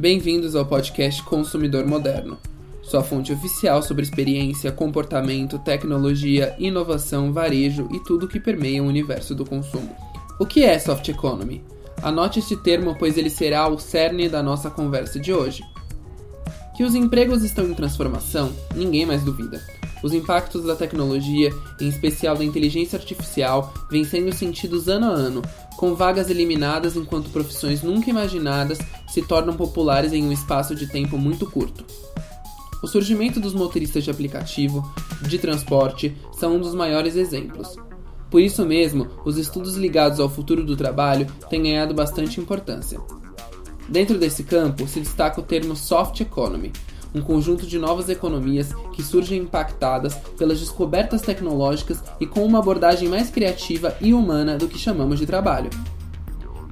Bem-vindos ao podcast Consumidor Moderno, sua fonte oficial sobre experiência, comportamento, tecnologia, inovação, varejo e tudo que permeia o universo do consumo. O que é soft economy? Anote este termo, pois ele será o cerne da nossa conversa de hoje. Que os empregos estão em transformação, ninguém mais duvida. Os impactos da tecnologia, em especial da inteligência artificial, vêm sendo sentidos ano a ano, com vagas eliminadas enquanto profissões nunca imaginadas se tornam populares em um espaço de tempo muito curto. O surgimento dos motoristas de aplicativo, de transporte, são um dos maiores exemplos. Por isso mesmo, os estudos ligados ao futuro do trabalho têm ganhado bastante importância. Dentro desse campo se destaca o termo soft economy, um conjunto de novas economias que surgem impactadas pelas descobertas tecnológicas e com uma abordagem mais criativa e humana do que chamamos de trabalho.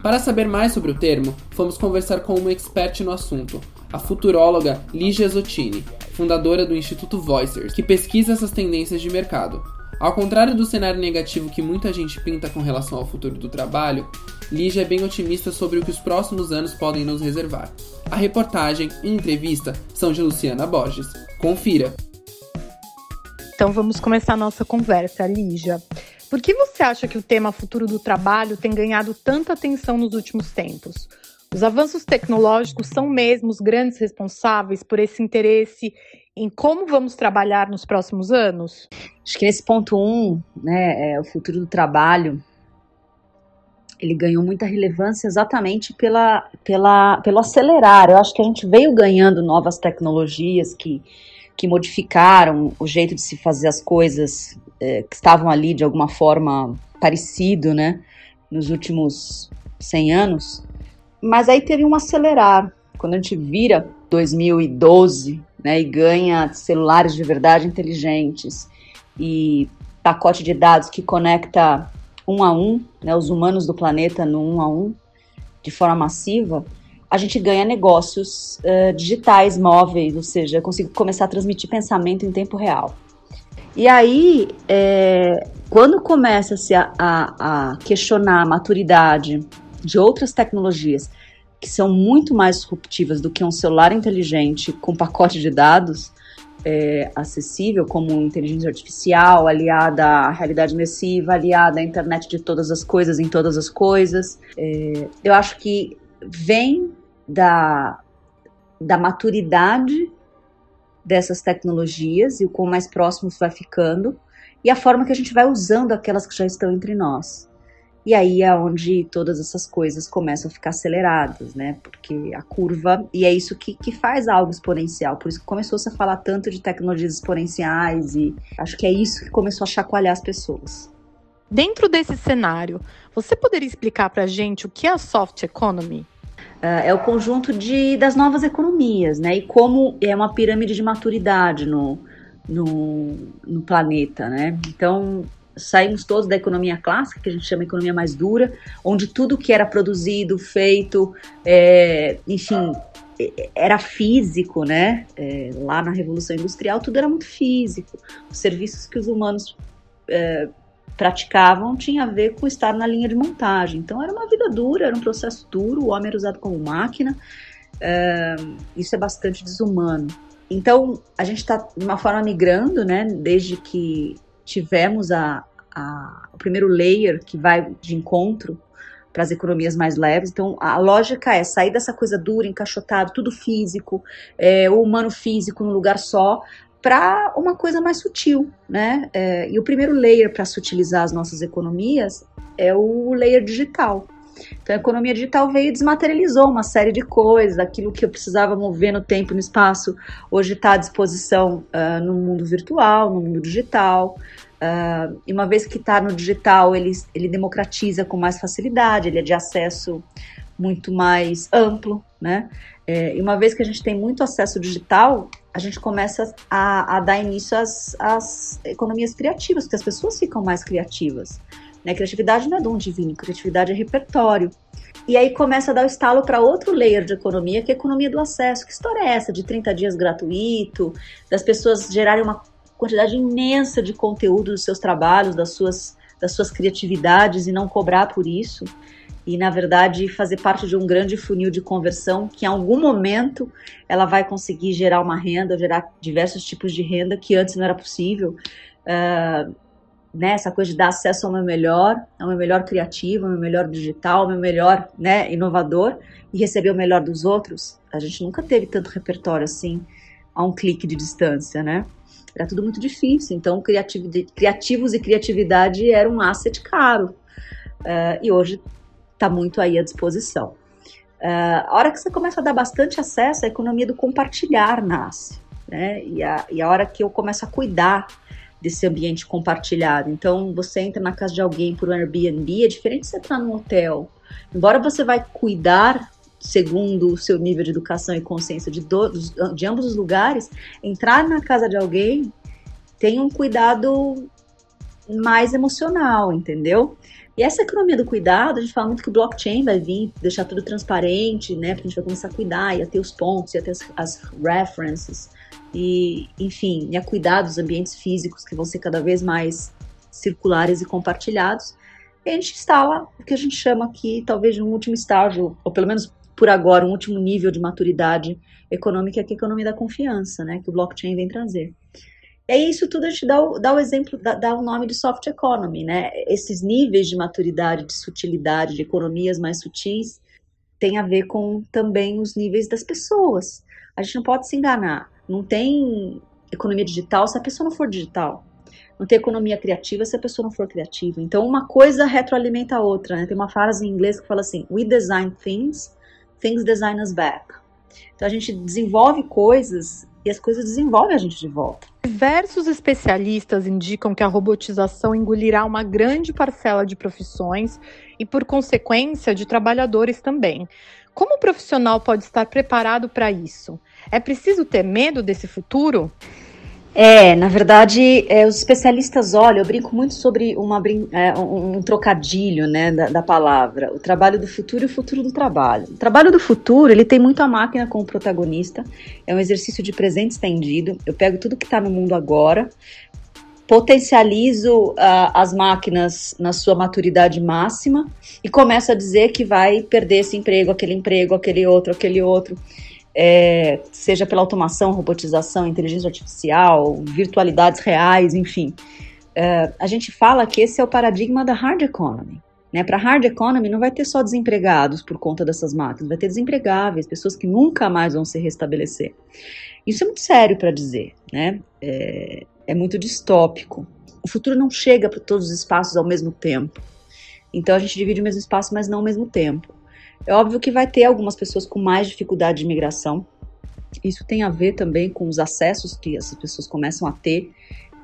Para saber mais sobre o termo, fomos conversar com uma expert no assunto, a futuróloga Ligia Zottini, fundadora do Instituto Voicers, que pesquisa essas tendências de mercado. Ao contrário do cenário negativo que muita gente pinta com relação ao futuro do trabalho, Lígia é bem otimista sobre o que os próximos anos podem nos reservar. A reportagem e entrevista são de Luciana Borges. Confira! Então vamos começar a nossa conversa, Lígia. Por que você acha que o tema futuro do trabalho tem ganhado tanta atenção nos últimos tempos? Os avanços tecnológicos são mesmo os grandes responsáveis por esse interesse em como vamos trabalhar nos próximos anos? Acho que nesse ponto um, né, é, o futuro do trabalho, ele ganhou muita relevância exatamente pela, pela, pelo acelerar. Eu acho que a gente veio ganhando novas tecnologias que, que modificaram o jeito de se fazer as coisas é, que estavam ali de alguma forma parecido, né, nos últimos 100 anos. Mas aí teve um acelerar. Quando a gente vira 2012, né, e ganha celulares de verdade inteligentes e pacote de dados que conecta um a um, né, os humanos do planeta no um a um, de forma massiva, a gente ganha negócios uh, digitais, móveis, ou seja, eu consigo começar a transmitir pensamento em tempo real. E aí, é, quando começa-se a, a, a, questionar a maturidade de outras tecnologias que são muito mais disruptivas do que um celular inteligente com pacote de dados, é, acessível, como inteligência artificial, aliada à realidade imersiva, aliada à internet de todas as coisas em todas as coisas. É, eu acho que vem da, da maturidade dessas tecnologias e o quão mais próximo vai ficando, e a forma que a gente vai usando aquelas que já estão entre nós. E aí é onde todas essas coisas começam a ficar aceleradas, né? Porque a curva, e é isso que, que faz algo exponencial. Por isso que começou-se a falar tanto de tecnologias exponenciais, e acho que é isso que começou a chacoalhar as pessoas. Dentro desse cenário, você poderia explicar para a gente o que é a soft economy? Uh, é o conjunto de, das novas economias, né? E como é uma pirâmide de maturidade no, no, no planeta, né? Então, saímos todos da economia clássica, que a gente chama de economia mais dura, onde tudo que era produzido, feito, é, enfim, era físico, né? É, lá na Revolução Industrial tudo era muito físico. Os serviços que os humanos é, praticavam tinha a ver com estar na linha de montagem. Então era uma vida dura, era um processo duro, o homem era usado como máquina. É, isso é bastante desumano. Então a gente está de uma forma migrando, né? Desde que tivemos a, a, o primeiro layer que vai de encontro para as economias mais leves. Então, a lógica é sair dessa coisa dura, encaixotado, tudo físico, é, o humano físico num lugar só, para uma coisa mais sutil, né? É, e o primeiro layer para sutilizar as nossas economias é o layer digital. Então, a economia digital veio e desmaterializou uma série de coisas, aquilo que eu precisava mover no tempo e no espaço, hoje está à disposição uh, no mundo virtual, no mundo digital. Uh, e uma vez que está no digital, ele, ele democratiza com mais facilidade, ele é de acesso muito mais amplo, né? É, e uma vez que a gente tem muito acesso digital, a gente começa a, a dar início às, às, economias criativas, porque as pessoas ficam mais criativas. Né? Criatividade não é dom divino, criatividade é repertório. E aí começa a dar o estalo para outro layer de economia, que é a economia do acesso. Que história é essa de 30 dias gratuito, das pessoas gerarem uma quantidade imensa de conteúdo dos seus trabalhos, das suas, das suas criatividades e não cobrar por isso. e, na verdade, fazer parte de um grande funil de conversão que, em algum momento, ela vai conseguir gerar uma renda, gerar diversos tipos de renda que antes não era possível. Uh, né, essa coisa de dar acesso ao meu melhor, ao meu melhor criativo, ao meu melhor digital, ao meu melhor né, inovador e receber o melhor dos outros. A gente nunca teve tanto repertório assim a um clique de distância, né? Era tudo muito difícil, então criativos e criatividade era um asset caro. Uh, e hoje está muito aí à disposição. Uh, a hora que você começa a dar bastante acesso, a economia do compartilhar nasce. Né? E, a, e a hora que eu começo a cuidar desse ambiente compartilhado. Então, você entra na casa de alguém por um Airbnb, é diferente de você entrar num hotel. Embora você vai cuidar segundo o seu nível de educação e consciência de, do, de ambos os lugares, entrar na casa de alguém tem um cuidado mais emocional, entendeu? E essa economia do cuidado, a gente fala muito que o blockchain vai vir, deixar tudo transparente, né? Porque a gente vai começar a cuidar, ia ter os pontos, ia ter as, as references, e, enfim, ia cuidar dos ambientes físicos que vão ser cada vez mais circulares e compartilhados. E a gente instala o que a gente chama aqui, talvez, de um último estágio, ou pelo menos por agora, um último nível de maturidade econômica, que é a economia da confiança, né? Que o blockchain vem trazer. É isso tudo a gente dá o, dá o exemplo, dá, dá, o nome de soft economy, né? Esses níveis de maturidade, de sutilidade, de economias mais sutis, tem a ver com também os níveis das pessoas. A gente não pode se enganar. Não tem economia digital se a pessoa não for digital. Não tem economia criativa se a pessoa não for criativa. Então, uma coisa retroalimenta a outra. Né? Tem uma frase em inglês que fala assim: We design things, things design us back. Então, a gente desenvolve coisas e as coisas desenvolvem a gente de volta. Diversos especialistas indicam que a robotização engolirá uma grande parcela de profissões e, por consequência, de trabalhadores também. Como o profissional pode estar preparado para isso? É preciso ter medo desse futuro? É, na verdade, é, os especialistas olham, eu brinco muito sobre uma, é, um, um, trocadilho né, da, da, palavra, o trabalho do futuro e o futuro do trabalho. O trabalho do futuro, ele tem muito a máquina como protagonista, é um exercício de presente estendido, eu pego tudo que está no mundo agora, potencializo uh, as máquinas na sua maturidade máxima e começo a dizer que vai perder esse emprego, aquele emprego, aquele outro, aquele outro é, seja pela automação, robotização, inteligência artificial, virtualidades reais, enfim. É, a gente fala que esse é o paradigma da hard economy. Né? Para hard economy não vai ter só desempregados por conta dessas máquinas, vai ter desempregáveis, pessoas que nunca mais vão se restabelecer. Isso é muito sério para dizer, né? É, é muito distópico. O futuro não chega para todos os espaços ao mesmo tempo. Então a gente divide o mesmo espaço, mas não ao mesmo tempo. É óbvio que vai ter algumas pessoas com mais dificuldade de migração. Isso tem a ver também com os acessos que essas pessoas começam a ter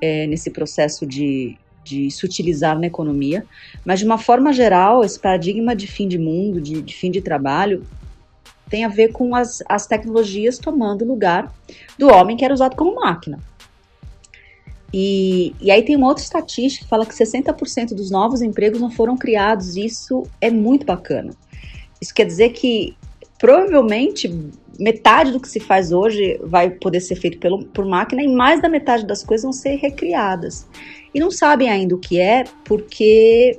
é, nesse processo de, de se utilizar na economia. Mas, de uma forma geral, esse paradigma de fim de mundo, de, de fim de trabalho, tem a ver com as, as tecnologias tomando lugar do homem que era usado como máquina. E, e, aí tem uma outra estatística que fala que 60% dos novos empregos não foram criados. Isso é muito bacana. Isso quer dizer que provavelmente metade do que se faz hoje vai poder ser feito pelo, por máquina e mais da metade das coisas vão ser recriadas. E não sabem ainda o que é, porque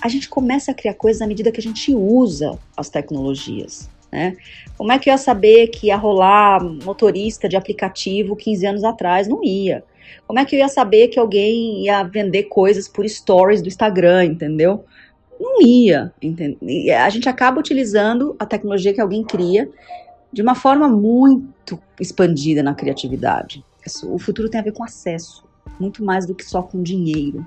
a gente começa a criar coisas à medida que a gente usa as tecnologias. Né? Como é que eu ia saber que ia rolar motorista de aplicativo 15 anos atrás? Não ia. Como é que eu ia saber que alguém ia vender coisas por stories do Instagram, entendeu? Não ia. Entende? A gente acaba utilizando a tecnologia que alguém cria de uma forma muito expandida na criatividade. O futuro tem a ver com acesso, muito mais do que só com dinheiro.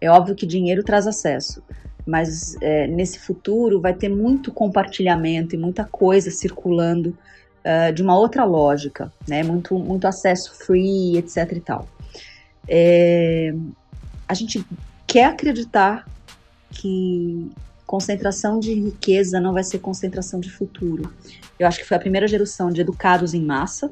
É óbvio que dinheiro traz acesso, mas é, nesse futuro vai ter muito compartilhamento e muita coisa circulando uh, de uma outra lógica, né? Muito, muito acesso free, etc. e tal. É, a gente quer acreditar que concentração de riqueza não vai ser concentração de futuro. Eu acho que foi a primeira geração de educados em massa,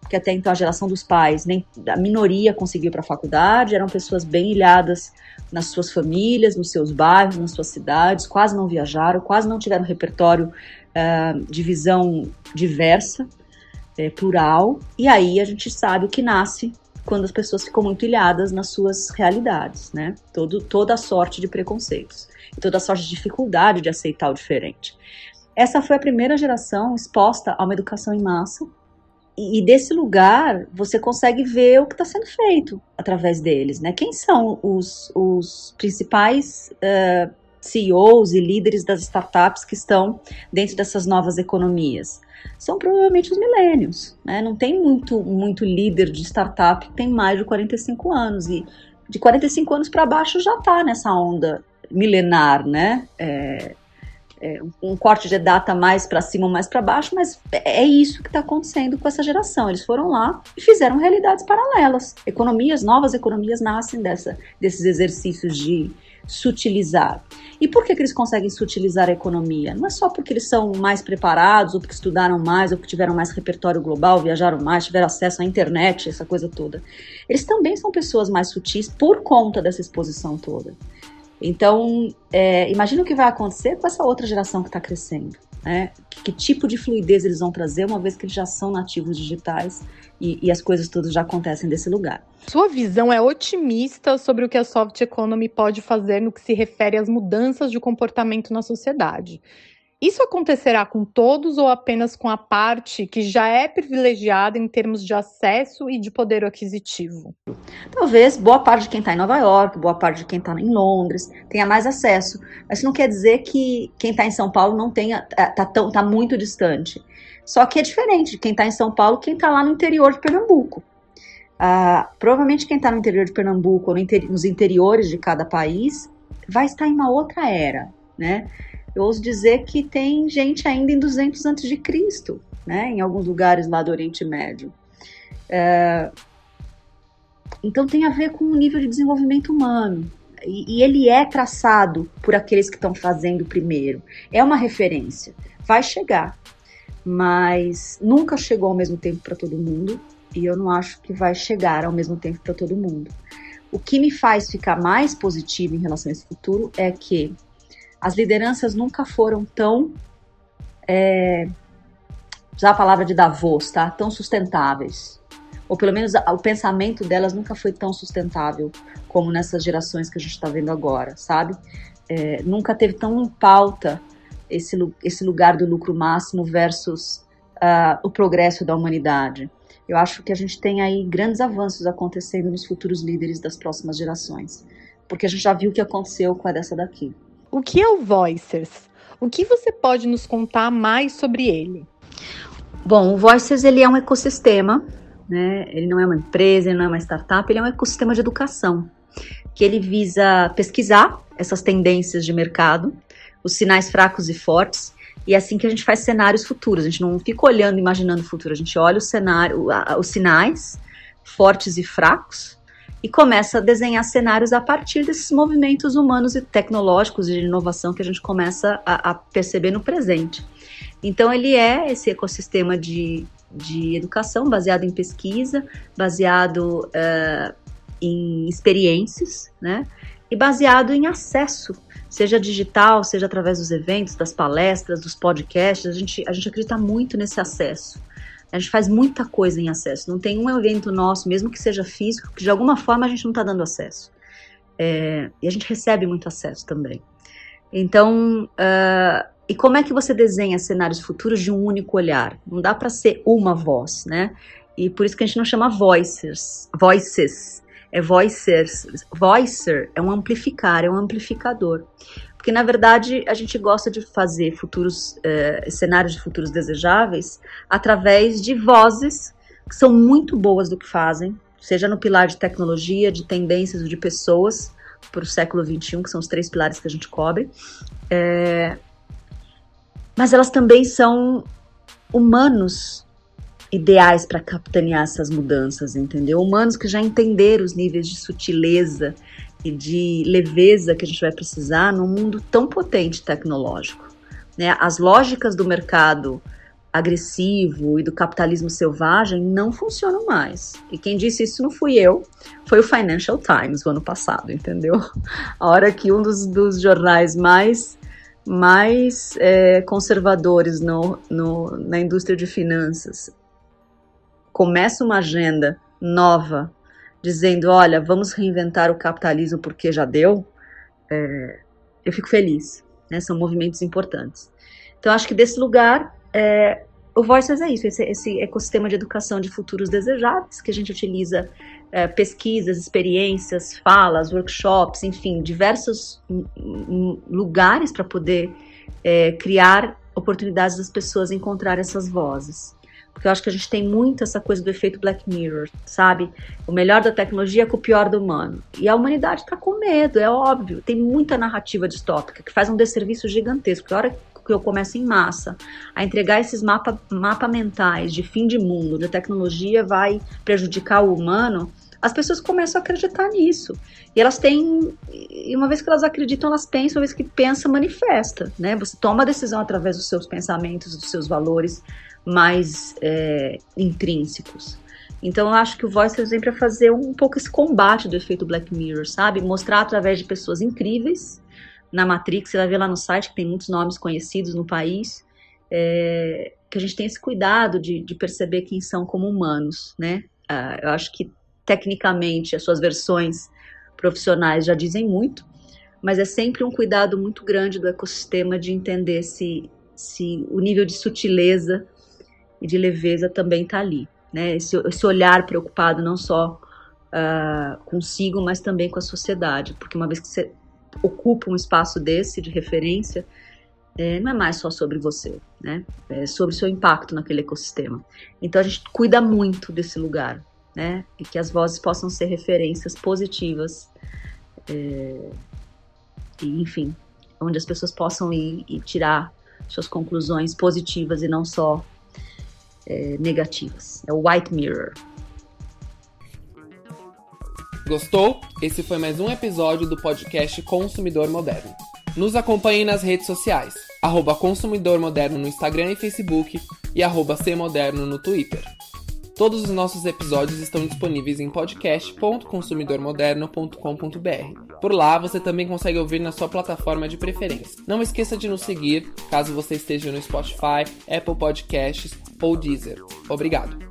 porque até então a geração dos pais, nem a minoria conseguiu para a faculdade, eram pessoas bem ilhadas nas suas famílias, nos seus bairros, nas suas cidades, quase não viajaram, quase não tiveram repertório uh, de visão diversa, é, plural, e aí a gente sabe o que nasce quando as pessoas ficam muito ilhadas nas suas realidades, né? Todo, toda sorte de preconceitos, toda sorte de dificuldade de aceitar o diferente. Essa foi a primeira geração exposta a uma educação em massa, e, desse lugar você consegue ver o que está sendo feito através deles, né? Quem são os, os principais uh, CEOs e líderes das startups que estão dentro dessas novas economias? São provavelmente os milênios, né? Não tem muito, muito líder de startup que tem mais de 45 anos e de 45 anos para baixo já está nessa onda milenar, né? É, é, um corte de data mais para cima mais para baixo, mas é isso que está acontecendo com essa geração. Eles foram lá e fizeram realidades paralelas. Economias, novas economias nascem dessa, desses exercícios de sutilizar. E por que, que eles conseguem sutilizar a economia? Não é só porque eles são mais preparados, ou porque estudaram mais, ou porque tiveram mais repertório global, viajaram mais, tiveram acesso à internet, essa coisa toda. Eles também são pessoas mais sutis por conta dessa exposição toda. Então, é, imagina o que vai acontecer com essa outra geração que está crescendo. Né? Que, tipo de fluidez eles vão trazer, uma vez que eles já são nativos digitais e, e as coisas todas já acontecem desse lugar. Sua visão é otimista sobre o que a soft economy pode fazer no que se refere às mudanças de comportamento na sociedade. Isso acontecerá com todos ou apenas com a parte que já é privilegiada em termos de acesso e de poder aquisitivo? Talvez boa parte de quem está em Nova York, boa parte de quem está em Londres tenha mais acesso. Mas isso não quer dizer que quem está em São Paulo não tenha, está é, tá muito distante. Só que é diferente de quem está em São Paulo, quem está lá no interior de Pernambuco. Ah, provavelmente quem está no interior de Pernambuco ou no inter nos interiores de cada país vai estar em uma outra era, né? Eu ouso dizer que tem gente ainda em 200 antes de Cristo, né, em alguns lugares lá do Oriente Médio. É, então tem a ver com o nível de desenvolvimento humano. E, e ele é traçado por aqueles que estão fazendo primeiro. É uma referência. Vai chegar. Mas nunca chegou ao mesmo tempo para todo mundo. E eu não acho que vai chegar ao mesmo tempo para todo mundo. O que me faz ficar mais positivo em relação a esse futuro é que as lideranças nunca foram tão. É, usar a palavra de Davos, tá? Tão sustentáveis. Ou pelo menos o pensamento delas nunca foi tão sustentável como nessas gerações que a gente está vendo agora, sabe? É, nunca teve tão em pauta esse, esse lugar do lucro máximo versus uh, o progresso da humanidade. Eu acho que a gente tem aí grandes avanços acontecendo nos futuros líderes das próximas gerações, porque a gente já viu o que aconteceu com a dessa daqui. O que é o Voicers? O que você pode nos contar mais sobre ele? Bom, o Voicers ele é um ecossistema, né? Ele não é uma empresa, ele não é uma startup, ele é um ecossistema de educação que ele visa pesquisar essas tendências de mercado, os sinais fracos e fortes, e é assim que a gente faz cenários futuros. A gente não fica olhando, imaginando o futuro, a gente olha o cenário, os sinais fortes e fracos e começa a desenhar cenários a partir desses movimentos humanos e tecnológicos de inovação que a gente começa a, a perceber no presente. Então, ele é esse ecossistema de, de educação baseado em pesquisa, baseado uh, em experiências, né? E baseado em acesso, seja digital, seja através dos eventos, das palestras, dos podcasts. A gente, a gente acredita muito nesse acesso. A gente faz muita coisa em acesso. Não tem um evento nosso, mesmo que seja físico, que de alguma forma a gente não está dando acesso. É, e a gente recebe muito acesso também. Então, uh, e como é que você desenha cenários futuros de um único olhar? Não dá para ser uma voz, né? E por isso que a gente não chama voices, voices, é voicers. Voicer é um amplificar, é um amplificador. Porque, na verdade, a gente gosta de fazer futuros eh, cenários de futuros desejáveis através de vozes que são muito boas do que fazem, seja no pilar de tecnologia, de tendências ou de pessoas para o século XXI, que são os três pilares que a gente cobre. É, mas elas também são humanos ideais para capitanear essas mudanças, entendeu? Humanos que já entenderam os níveis de sutileza e de leveza que a gente vai precisar num mundo tão potente tecnológico. Né? As lógicas do mercado agressivo e do capitalismo selvagem não funcionam mais. E quem disse isso não fui eu, foi o Financial Times o ano passado, entendeu? A hora que um dos, dos jornais mais mais é, conservadores no, no, na indústria de finanças começa uma agenda nova dizendo, olha, vamos reinventar o capitalismo porque já deu, é, eu fico feliz. Né? São movimentos importantes. Então, acho que desse lugar, é, o Voices é isso, esse, esse, ecossistema de educação de futuros desejáveis, que a gente utiliza é, pesquisas, experiências, falas, workshops, enfim, diversos lugares para poder é, criar oportunidades das pessoas encontrar essas vozes. Porque eu acho que a gente tem muito essa coisa do efeito Black Mirror, sabe? O melhor da tecnologia com o pior do humano. E a humanidade está com medo, é óbvio. Tem muita narrativa distópica que faz um desserviço gigantesco. A hora que eu começo em massa a entregar esses mapas mapa mentais de fim de mundo, de tecnologia vai prejudicar o humano, as pessoas começam a acreditar nisso. E elas têm, e uma vez que elas acreditam, elas pensam, uma vez que pensa, manifesta, né? Você toma a decisão através dos seus pensamentos, dos seus valores mais é, intrínsecos. Então eu acho que o Voice sempre é fazer um pouco esse combate do efeito Black Mirror, sabe? Mostrar através de pessoas incríveis na Matrix, você vai ver lá no site que tem muitos nomes conhecidos no país, é, que a gente tem esse cuidado de, de perceber quem são como humanos, né? Uh, eu acho que tecnicamente as suas versões profissionais já dizem muito, mas é sempre um cuidado muito grande do ecossistema de entender se, se o nível de sutileza e de leveza também está ali. Né? Esse, esse, olhar preocupado não só uh, consigo, mas também com a sociedade, porque uma vez que você ocupa um espaço desse de referência, é, não é mais só sobre você, né? É sobre seu impacto naquele ecossistema. Então a gente cuida muito desse lugar, né? E que as vozes possam ser referências positivas, é, e, enfim, onde as pessoas possam ir e tirar suas conclusões positivas e não só é, negativas. É o White Mirror. Gostou? Esse foi mais um episódio do podcast Consumidor Moderno. Nos acompanhe nas redes sociais, arroba Consumidor Moderno no Instagram e Facebook e arroba Moderno no Twitter. Todos os nossos episódios estão disponíveis em podcast.consumidormoderno.com.br. Por lá você também consegue ouvir na sua plataforma de preferência. Não esqueça de nos seguir caso você esteja no Spotify, Apple Podcasts ou Deezer. Obrigado!